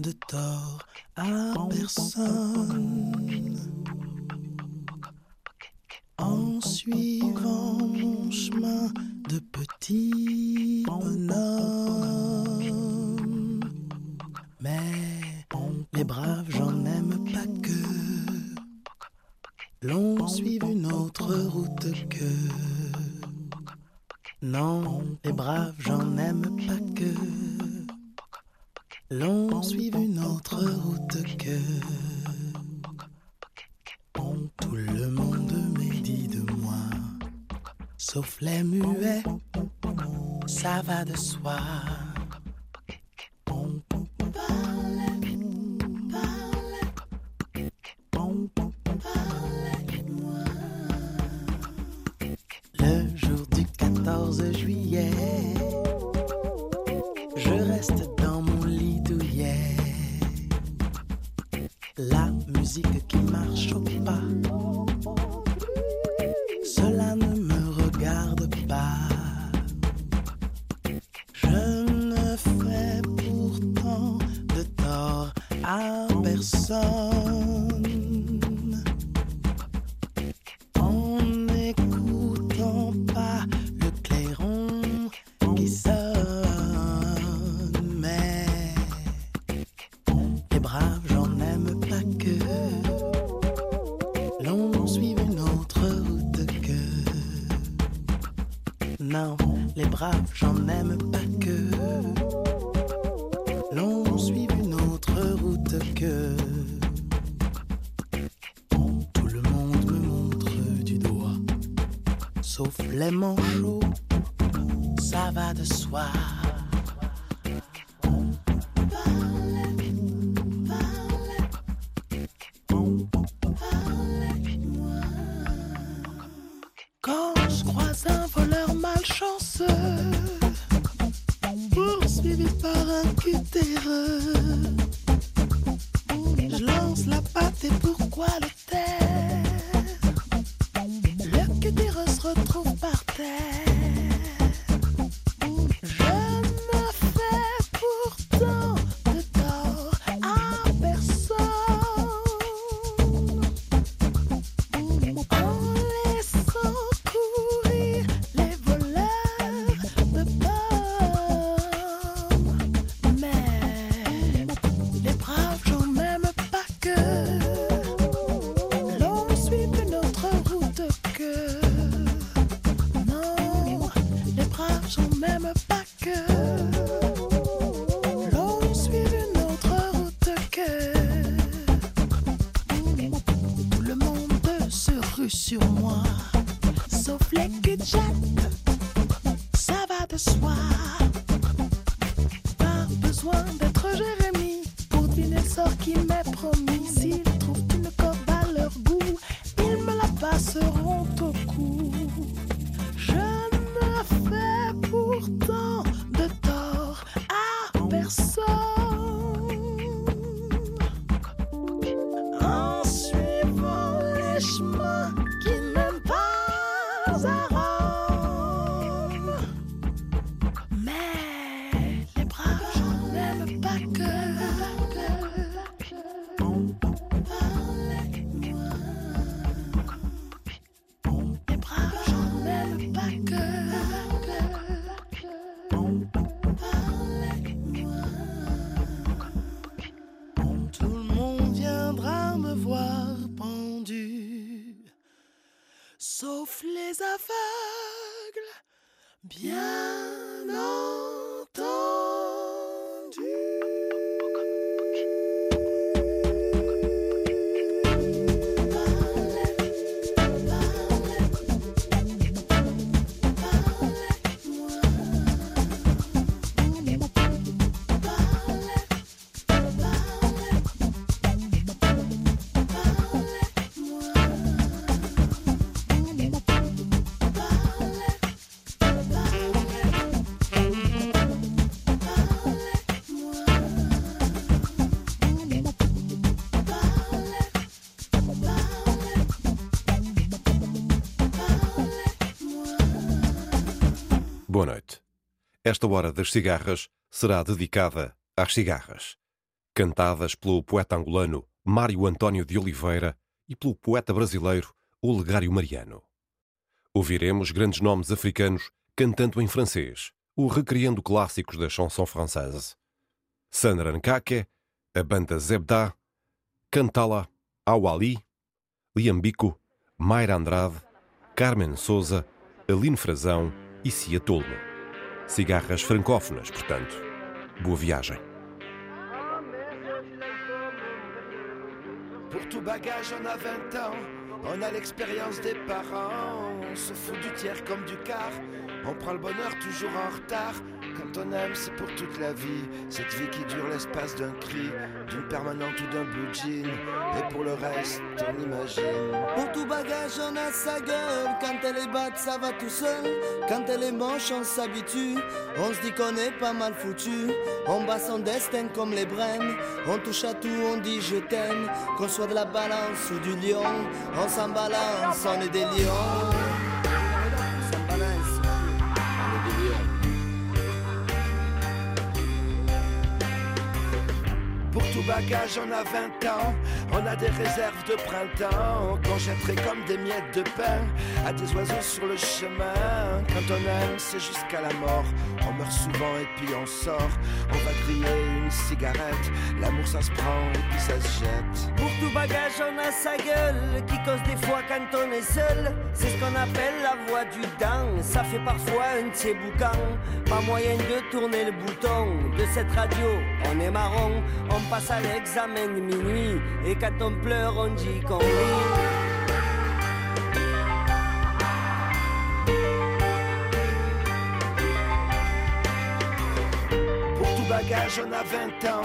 de tort à personne. En suivant mon chemin de petit j'en aime Esta hora das cigarras será dedicada às cigarras, cantadas pelo poeta angolano Mário António de Oliveira e pelo poeta brasileiro Olegário Mariano. Ouviremos grandes nomes africanos cantando em francês, ou recriando clássicos da chanson française. Sandra Nkake, a banda Zebda, Cantala, Awali, Liambico, Mayra Andrade, Carmen Souza, Aline Frazão e Cia Tolno. Cigarras francófonas, portanto. Boa viagem. Pour tout bagage, on a 20 ans. On a l'expérience des parents. On se fout du tiers comme du quart. On prend le bonheur toujours en retard. Quand on aime, c'est pour toute la vie. Cette vie qui dure d'un cri, d'une permanente ou d'un blue. Et pour le reste, on imagine. Pour tout bagage, on a sa gueule. Quand elle est batte, ça va tout seul. Quand elle est moche, on s'habitue. On se dit qu'on est pas mal foutu. On bat son destin comme les brèmes. On touche à tout, on dit je t'aime. Qu'on soit de la balance ou du lion, on s'en balance, on est des lions. Bagage, on a 20 ans. On a des réserves de printemps qu'on jetterait comme des miettes de pain à des oiseaux sur le chemin. Quand on aime, c'est jusqu'à la mort. On meurt souvent et puis on sort. On va griller une cigarette. L'amour, ça se prend et puis ça se jette. Pour tout bagage, on a sa gueule qui cause des fois quand on est seul. C'est ce qu'on appelle la voix du dent. Ça fait parfois un de ces boucans. Pas moyen de tourner le bouton de cette radio. On est marron, on passe à l'examen de minuit. Quand on pleure, on dit qu'on rit. Pour tout bagage, on a 20 ans.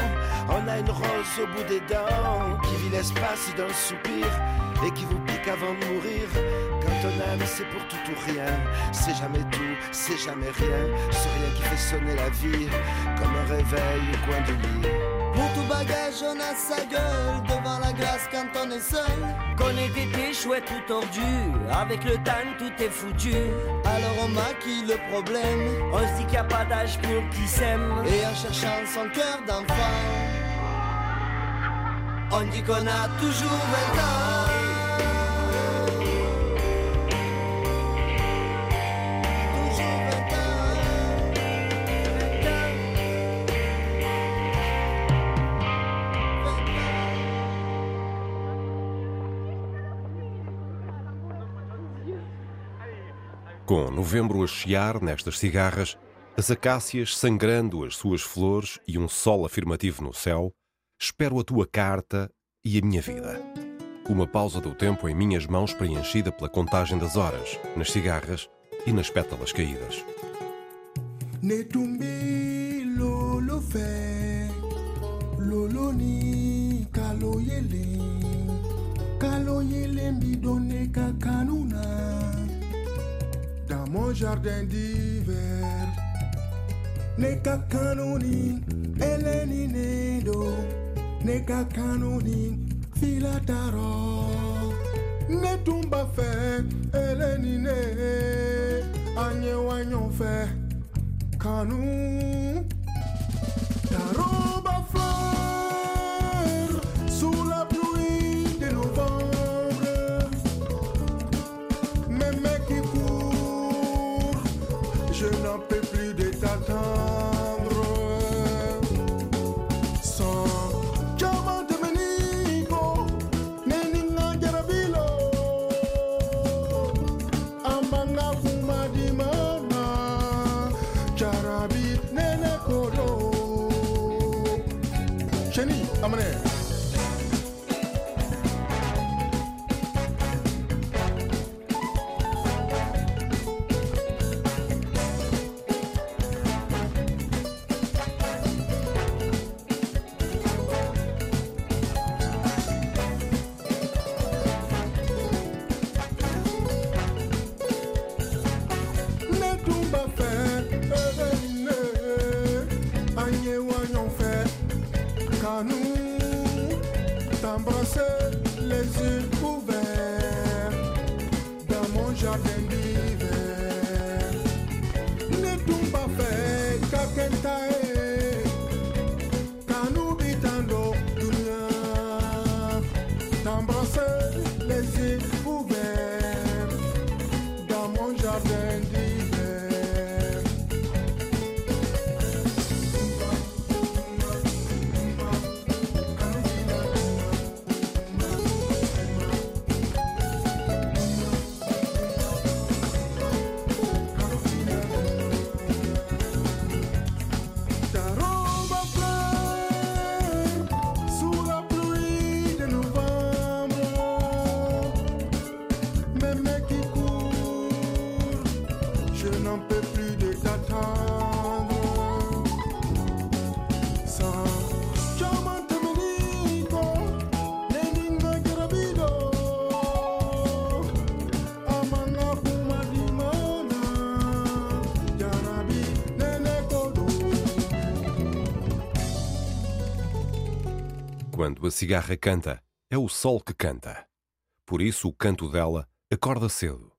On a une rose au bout des dents qui vit l'espace d'un soupir et qui vous pique avant de mourir. Quand on aime, c'est pour tout ou rien. C'est jamais tout, c'est jamais rien. C'est rien qui fait sonner la vie comme un réveil au coin du lit. On a sa gueule devant la glace quand on est seul. Qu'on ait été chouette ou tordu, avec le temps tout est foutu. Alors on maquille le problème, on se dit qu'il n'y a pas d'âge pour qui s'aime. Et en cherchant son cœur d'enfant, on dit qu'on a toujours 20 ans. Novembro a chiar nestas cigarras, as acácias sangrando as suas flores e um sol afirmativo no céu, espero a tua carta e a minha vida. Uma pausa do tempo em minhas mãos preenchida pela contagem das horas, nas cigarras e nas pétalas caídas. Netumbi lolo fe lolo ni kalo yele kalo yele mbidone kakanuna dans mon jardin d'hiver. Ne kakanuni eleni nedo. Ne kakanuni filataro. Ne tumba fe eleni ne. Anye wanyo fe Canou Tous ceux, les a cigarra canta, é o sol que canta. Por isso o canto dela acorda cedo.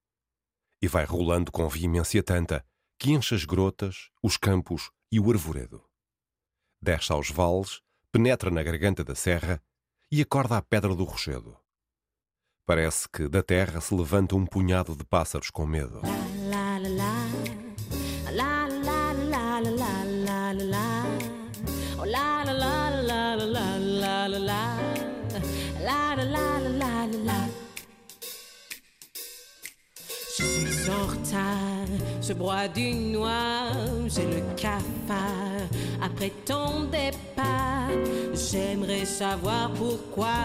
E vai rolando com veemência tanta que enche as grotas, os campos e o arvoredo. Desce aos vales, penetra na garganta da serra e acorda a pedra do rochedo. Parece que da terra se levanta um punhado de pássaros com medo. La la la la la la la la Je suis en retard, je bois du noir, j'ai le cafard. Après ton départ, j'aimerais savoir pourquoi,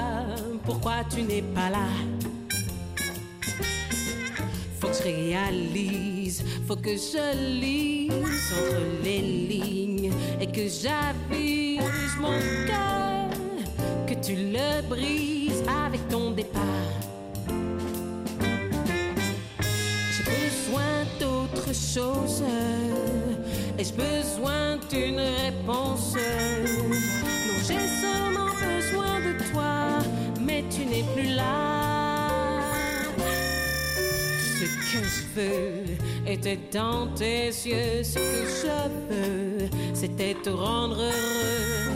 pourquoi tu n'es pas là. Faut que je réalise, faut que je lise entre les lignes et que j'avise mon cœur, tu le brises avec ton départ. J'ai besoin d'autre chose j'ai besoin d'une réponse. Non, j'ai seulement besoin de toi, mais tu n'es plus là. Ce que je veux était dans tes yeux. Ce que je veux, c'était te rendre heureux.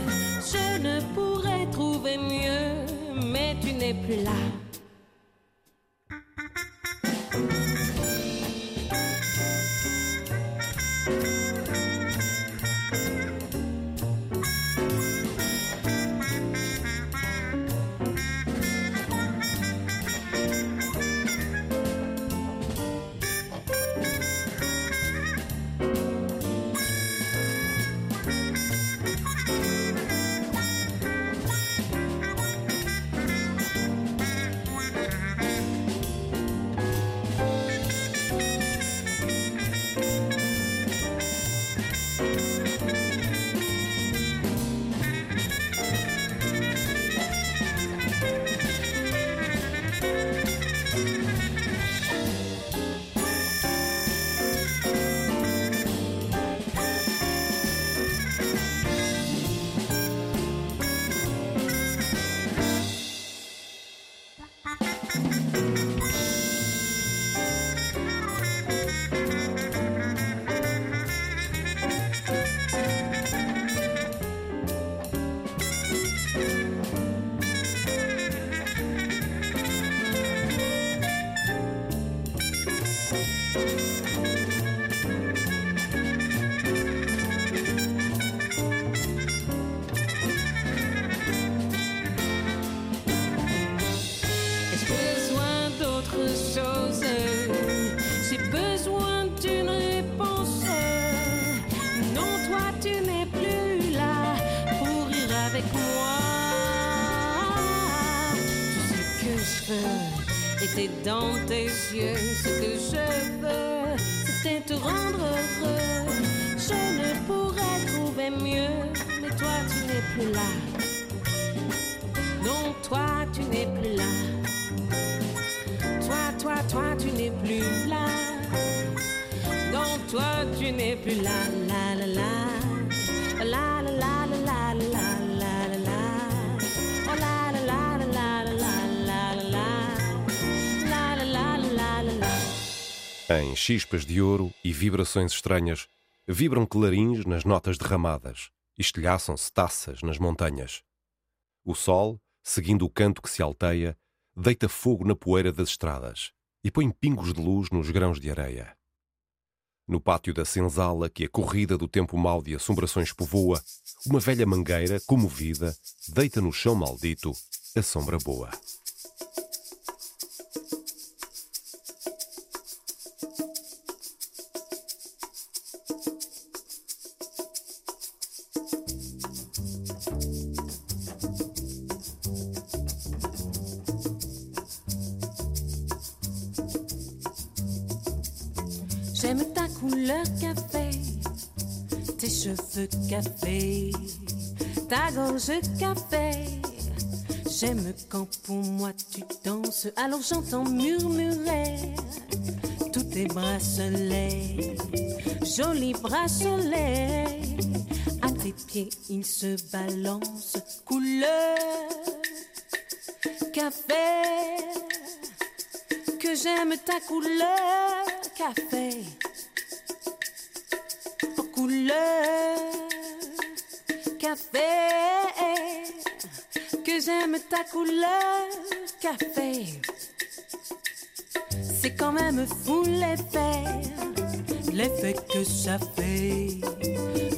Je ne pourrais trouver mieux, mais tu n'es plus là. dans tes yeux. Ce que je veux, c'est te rendre heureux. Je ne pourrais trouver mieux, mais toi tu n'es plus là. Non, toi tu n'es plus là. Toi, toi, toi tu n'es plus là. Non, toi tu n'es plus là, la la la. la. Em chispas de ouro e vibrações estranhas, vibram clarins nas notas derramadas, estilhaçam-se taças nas montanhas. O sol, seguindo o canto que se alteia, deita fogo na poeira das estradas e põe pingos de luz nos grãos de areia. No pátio da senzala que a corrida do tempo mau de assombrações povoa, uma velha mangueira, comovida, deita no chão maldito a sombra boa. Café. J'aime quand pour moi tu danses, alors j'entends murmurer tous tes bracelets, jolis bracelets. À tes pieds, ils se balancent, couleur café. Que j'aime ta couleur café. Couleur café. Que j'aime ta couleur café. C'est quand même fou l'effet, l'effet que ça fait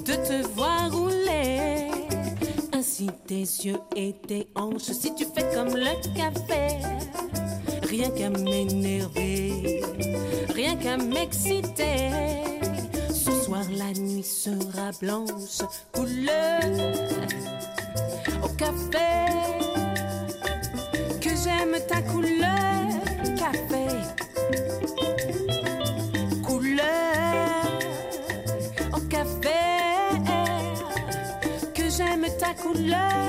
de te voir rouler. Ainsi tes yeux et tes hanches, si tu fais comme le café, rien qu'à m'énerver, rien qu'à m'exciter. La nuit sera blanche, couleur au café. Que j'aime ta couleur café. Couleur au café. Que j'aime ta couleur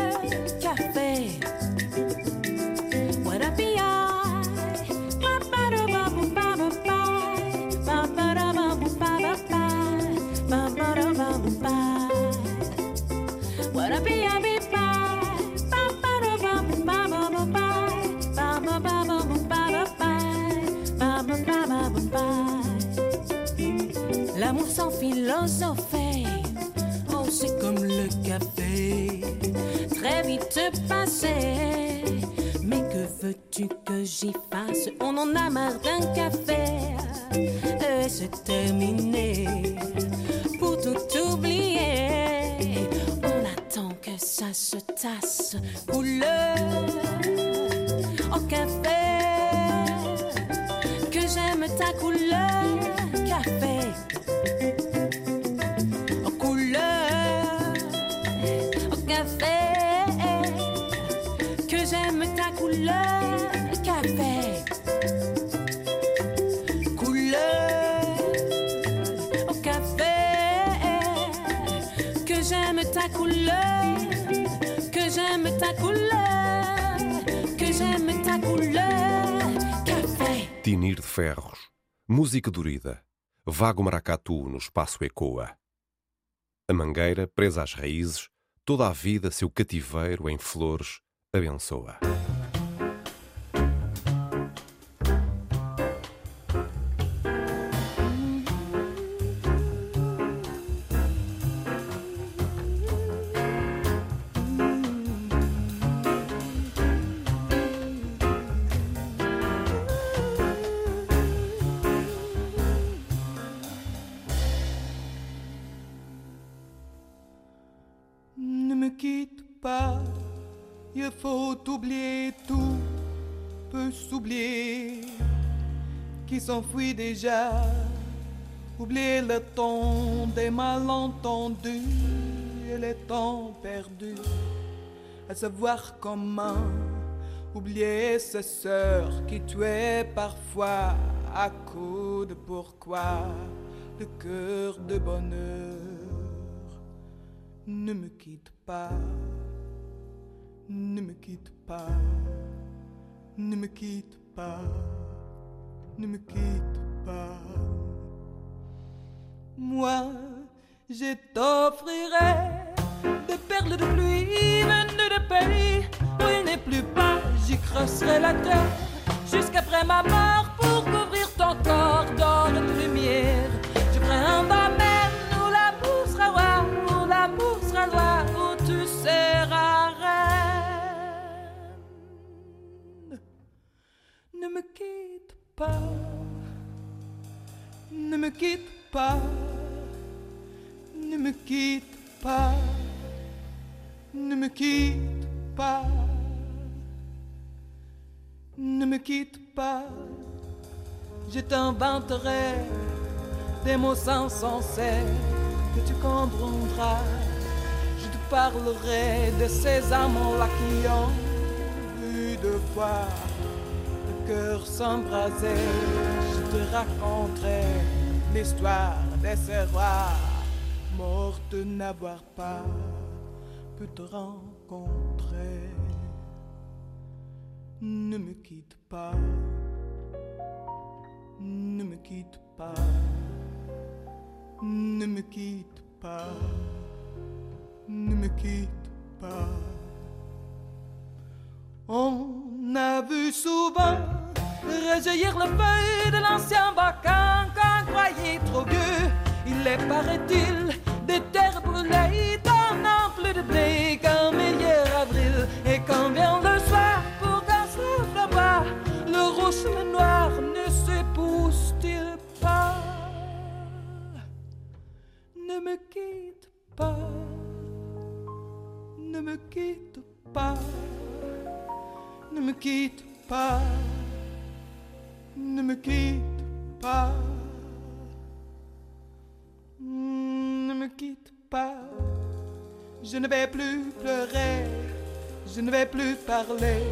sans philosopher, oh c'est comme le café, très vite passé. Música dorida, vago maracatu no espaço ecoa. A mangueira, presa às raízes, toda a vida seu cativeiro em flores abençoa. Faut oublier tout, peut s'oublier, qui s'enfuit déjà. Oublier le temps des malentendus et les temps perdus, à savoir comment oublier ces sœurs qui tuaient parfois à coups de pourquoi le cœur de bonheur. Ne me quitte pas, ne me quitte pas, ne me quitte pas, ne me quitte pas. Moi, je t'offrirai des perles de pluie venues de pays où il n'est plus pas. J'y creuserai la terre jusqu'après ma mort pour couvrir ton corps d'or me quitte pas, ne me quitte pas, ne me quitte pas, ne me quitte pas, ne me quitte pas, je t'inventerai des mots sans que tu comprendras. Je te parlerai de ces amants-là qui ont vu fois le cœur. Je te raconterai l'histoire de ces rois morts de n'avoir pas pu te rencontrer. Ne me quitte pas, ne me quitte pas, ne me quitte pas, ne me quitte pas. A vu souvent rejaillir le feu de l'ancien bacan qu'on croyait trop vieux. Il est, paraît-il, des terres brûlées d'un ample de blé qu'un meilleur avril. Et quand vient le soir pour qu'un se bas, le rouge et le noir ne s'épousent-ils pas? Ne me quitte pas, ne me quitte pas, ne me quitte pas, ne me quitte pas. Ne me quitte pas, je ne vais plus pleurer, je ne vais plus parler,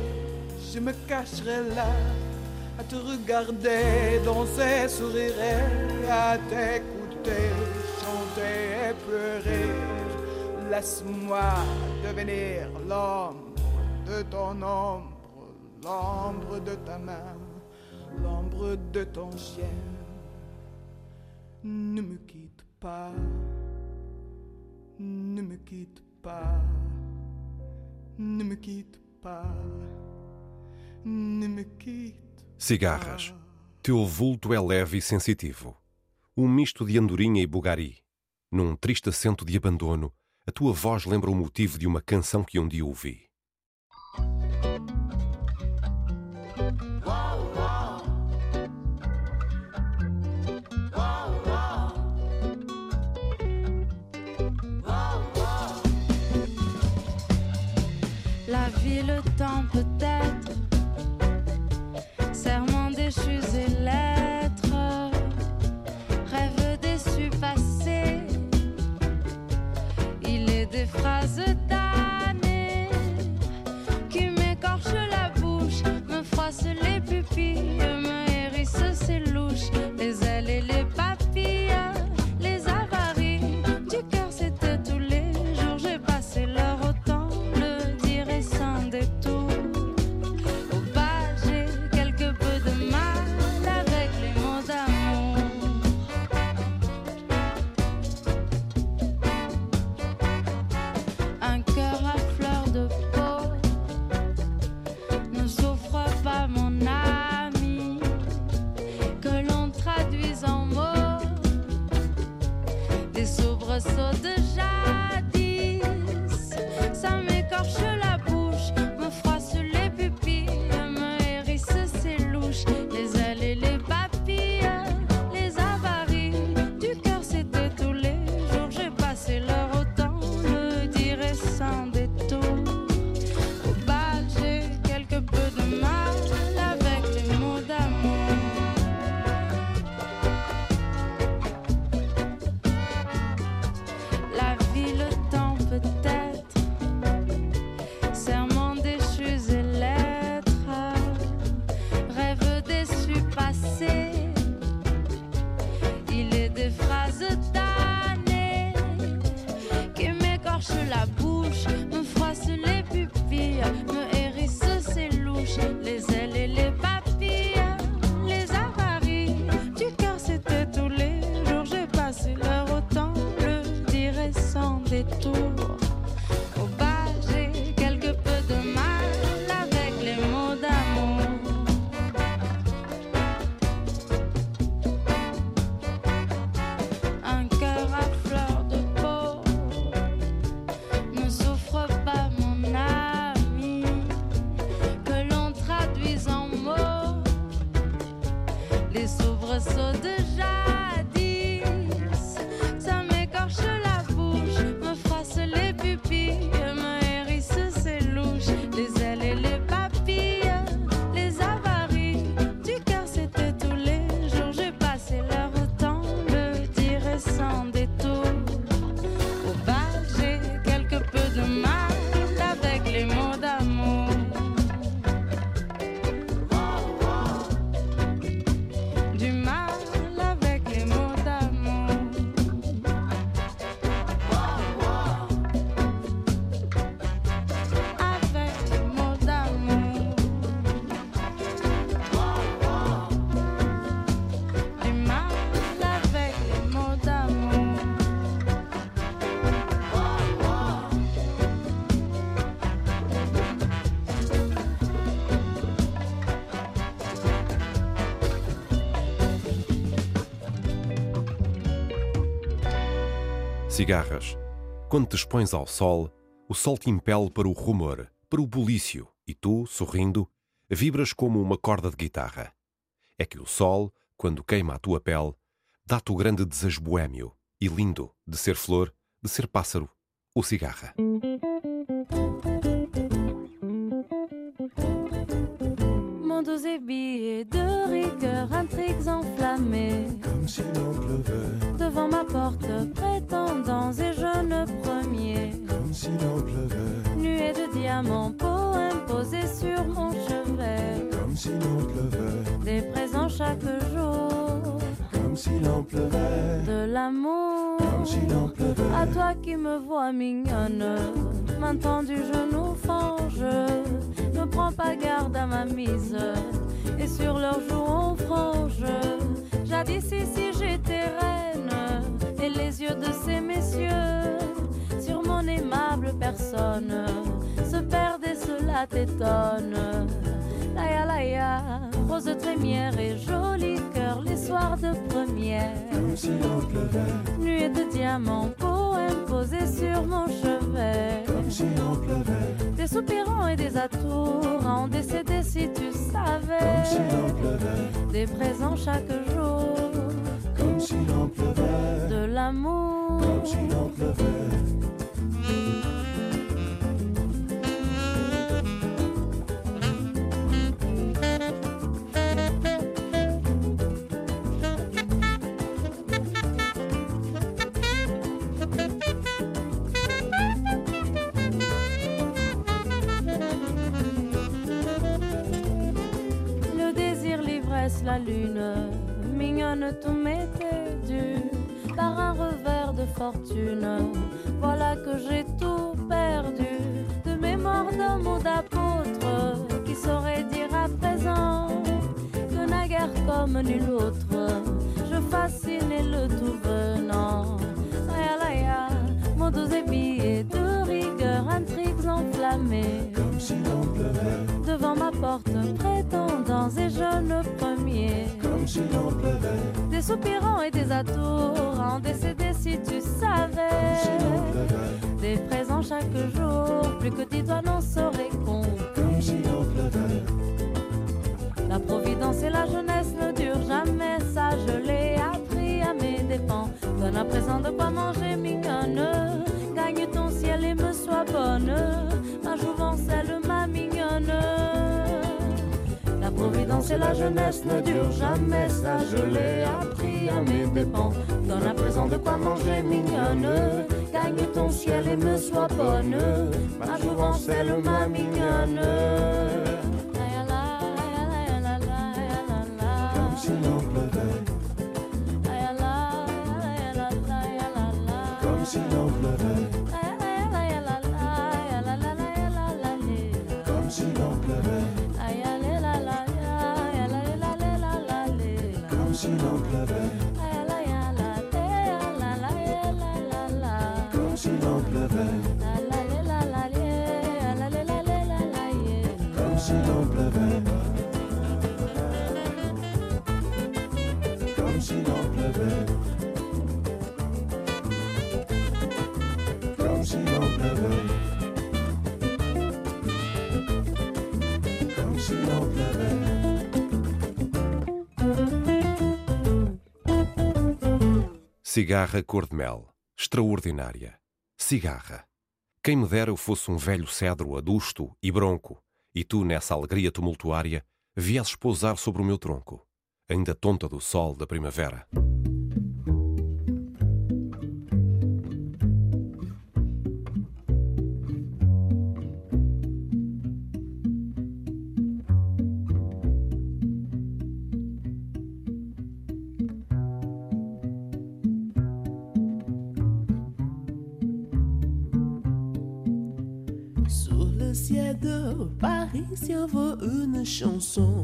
je me cacherai là à te regarder, danser, sourire, à t'écouter, chanter et pleurer. Laisse-moi devenir l'ombre de ton ombre, l'ombre de ta main, l'ombre de ton chien. Ne me quitte pas, ne me quitte pas, ne me quitte pas, ne me quitte. Cigarras. Teu vulto é leve e sensitivo. Um misto de andorinha e bugari. Num triste acento de abandono, a tua voz lembra o motivo de uma canção que um dia ouvi. Me me froisse les pupilles, me hérisse ses louches, les ailes Cigarras. Quando te expões ao sol, o sol te impele para o rumor, para o bulício, e tu, sorrindo, vibras como uma corda de guitarra. É que o sol, quando queima a tua pele, dá-te o grande desejo boêmio e lindo de ser flor, de ser pássaro ou cigarra. Et billets de rigueur, intrigues enflammées. Comme si l'on pleuvait, Devant ma porte, prétendants et jeunes premiers. comme si l'on pleuvait, Nuée de diamants, poèmes posés sur mon chevet. comme si l'on pleuvait, Des présents chaque jour, comme si l'on pleuvait, de l'amour. comme si l'on pleuvait. À toi qui me vois mignonne, maintenant du genou fange. Ne prends pas garde à ma mise, et sur leurs joues on frange. Jadis ici j'étais reine, et les yeux de ces messieurs sur mon aimable personne se perdent et cela t'étonne. Laïa laïa, rose trémière et joli cœur les soirs de première. Nuée de diamants, poèmes posés sur mon chevet. Comme pleuvait, Des soupirants et des atours en décéder si tu comme si savais. pleuvait, Des présents chaque jour, comme si l'on pleuvait, de l'amour. comme si l'on pleuvait. Mignonne tout m'était dû par un revers de fortune. Voilà que j'ai tout perdu de mémoire d'un mot d'apôtre qui saurait dire à présent que naguère comme nul autre, je fascinais le tout venant. Mots doux et billets de rigueur, intrigues enflammées Comme si l'on pleuvait, devant ma porte, prétendants et jeunes premiers. Des soupirants et des atours décéder si tu savais. Des présents chaque jour, plus que tu dois n'en et la jeunesse ne durent jamais, ça je l'ai appris à mes dépens. Donne à présent de quoi manger, mignonne. Gagne ton ciel et me sois bonne. Ma jouvence, elle, ma mignonne. Cigarra cor de mel, extraordinária. Cigarra. Quem me dera eu fosse um velho cedro adusto e bronco, e tu, nessa alegria tumultuária, viesses pousar sobre o meu tronco, ainda tonta do sol da primavera. Chanson.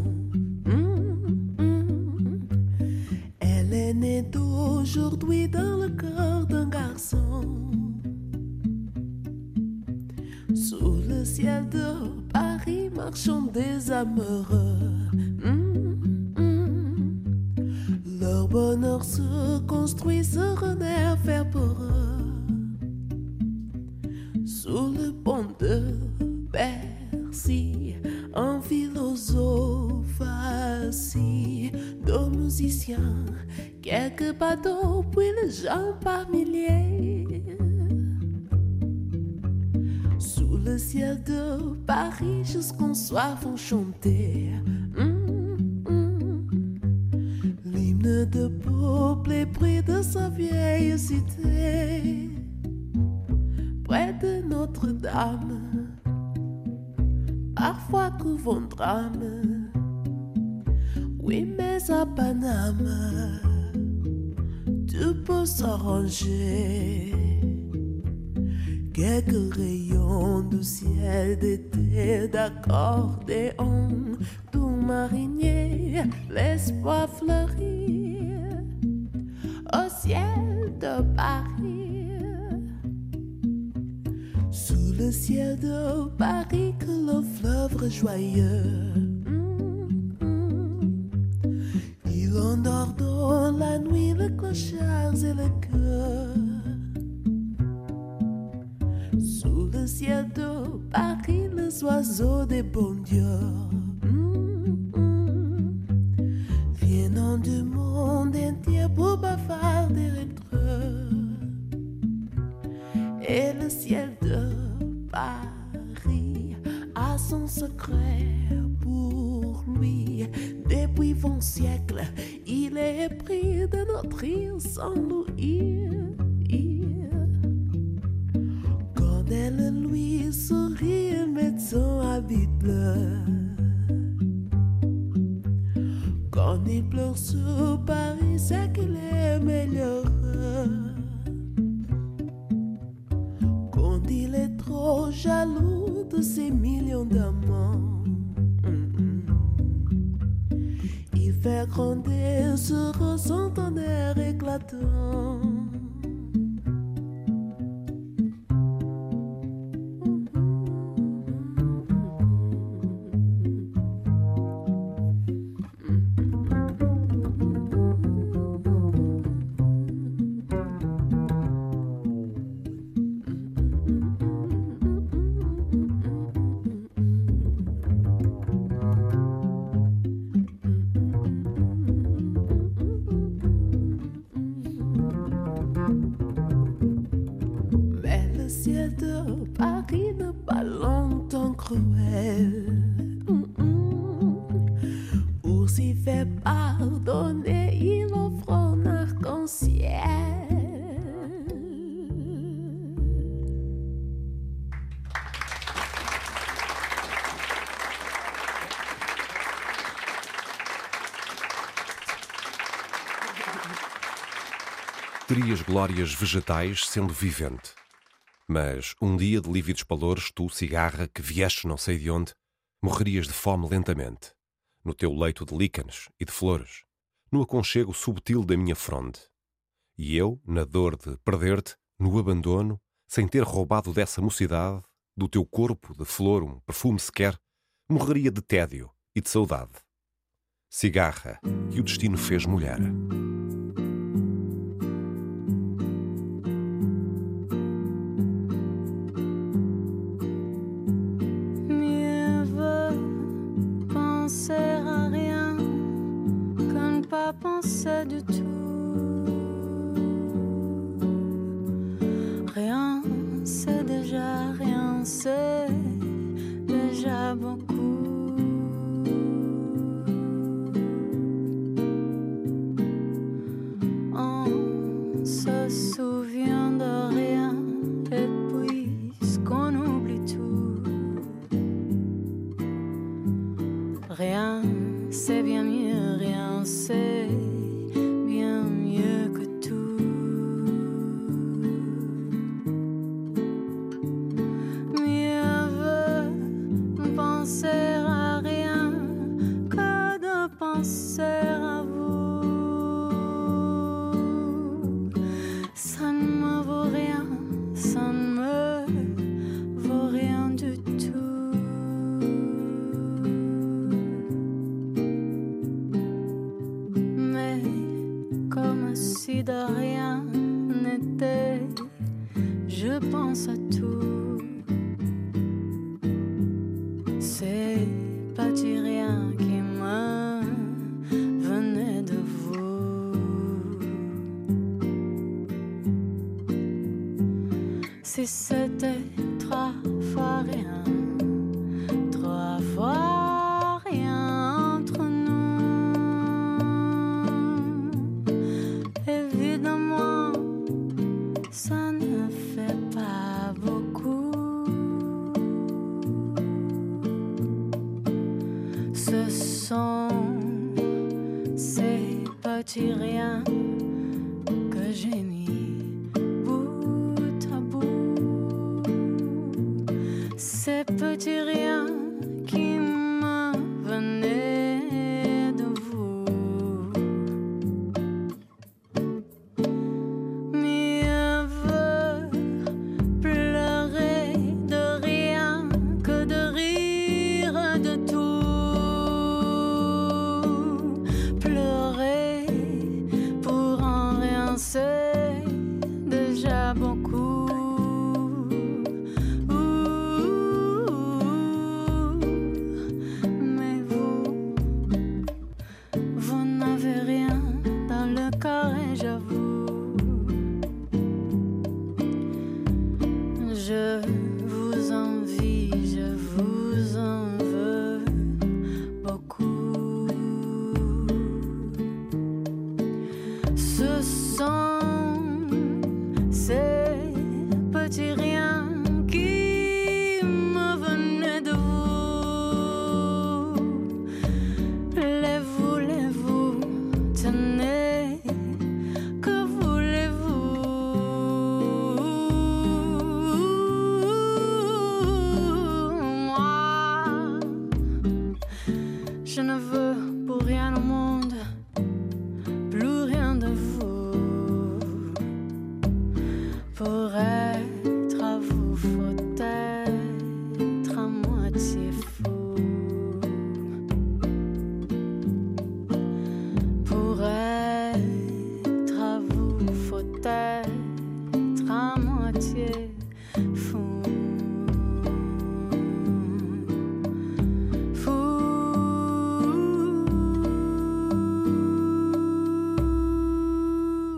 Notre-Dame, parfois couvre drame. Oui, mais à Paname, tu peux s'arranger. Quelques rayons du ciel d'été d'accordéon, doux marinier, l'espoir fleurir au ciel de Paris. Ciel de Paris que le fleuve joyeux. Il endort dans la nuit les clochards et le cœur. Sous le ciel de Paris, les oiseaux des bons dieux. Viennent du monde entier pour bavarder entre eux. Et le ciel de Paris a son secret pour lui. Depuis vingt siècles, il est pris de notre île sans louis. Quand elle lui sourit, elle met son habit bleu. Quand il pleure sur Paris, c'est trop jaloux de ses millions d'amants, mm, mm. il fait gronder sur son tonnerre éclatant. Glórias vegetais sendo vivente. Mas um dia de lívidos palores, tu, cigarra, que viestes não sei de onde, morrerias de fome lentamente, no teu leito de lícanes e de flores, no aconchego subtil da minha fronde. E eu, na dor de perder-te, no abandono, sem ter roubado dessa mocidade, do teu corpo de flor um perfume sequer, morreria de tédio e de saudade. Cigarra, que o destino fez mulher. Tout. Rien, c'est déjà rien, c'est de rien n'était, je pense à.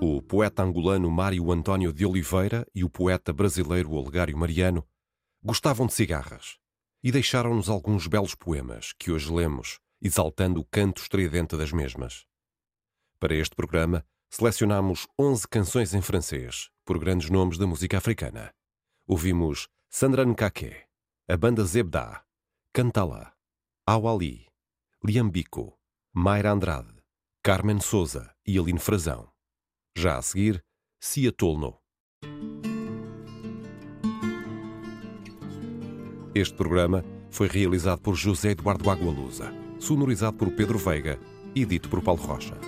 o poeta angolano Mário Antônio de Oliveira e o poeta brasileiro Olegário Mariano gostavam de cigarras e deixaram-nos alguns belos poemas que hoje lemos, exaltando o canto estridente das mesmas. Para este programa, selecionamos 11 canções em francês por grandes nomes da música africana. Ouvimos Sandra Nkake, a banda Zebda, Cantala, Awali, Liambico, Mayra Andrade, Carmen Souza e Aline Frazão. Já a seguir, Cia Tolno. Este programa foi realizado por José Eduardo Agualusa, sonorizado por Pedro Veiga e dito por Paulo Rocha.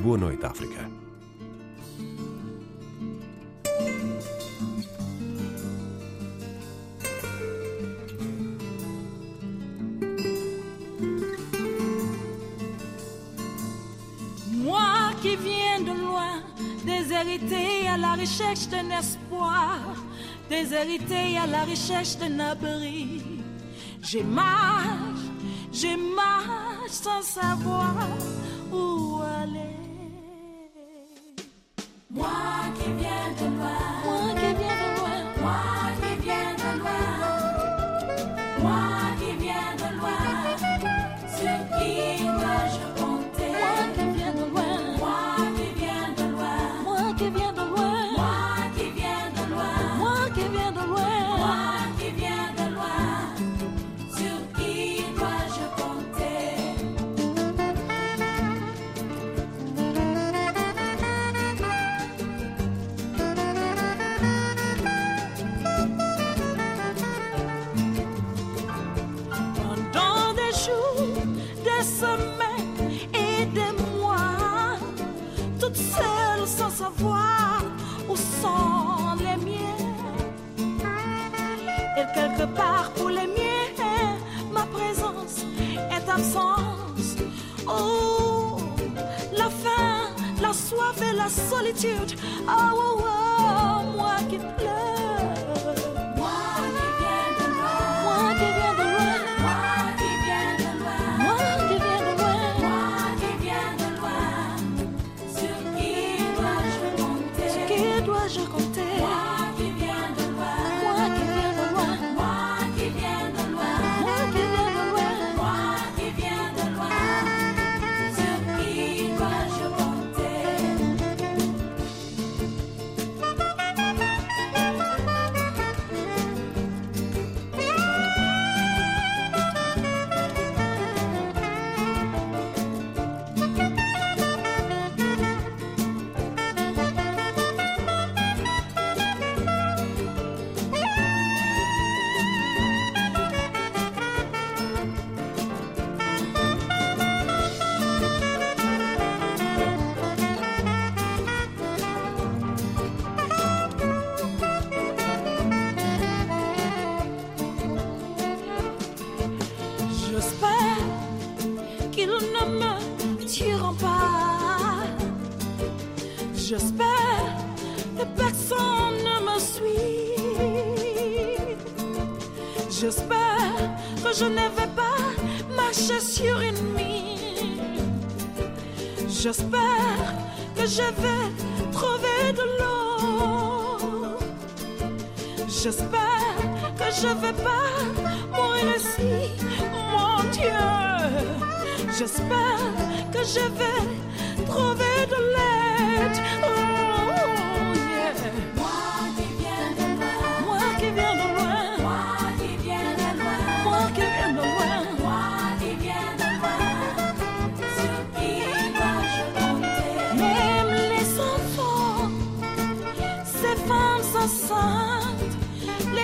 Boa noite, África. Déshérité à la recherche d'un espoir, déshérité à la recherche d'un abri. J'ai marche, j'ai marche sans savoir où aller. Moi qui viens. J'espère que je vais trouver de l'eau. J'espère que je vais pas mourir ici, mon Dieu. J'espère que je vais trouver de l'aide.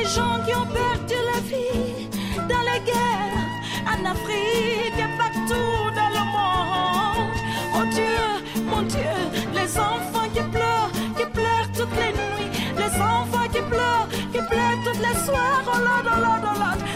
gens qui ont perdu la vie dans les guerres en Afrique et partout dans le monde. Oh Dieu, mon Dieu, les enfants qui pleurent, qui pleurent toutes les nuits, les enfants qui pleurent, qui pleurent toutes les soirs. Oh là, oh là, oh Lord.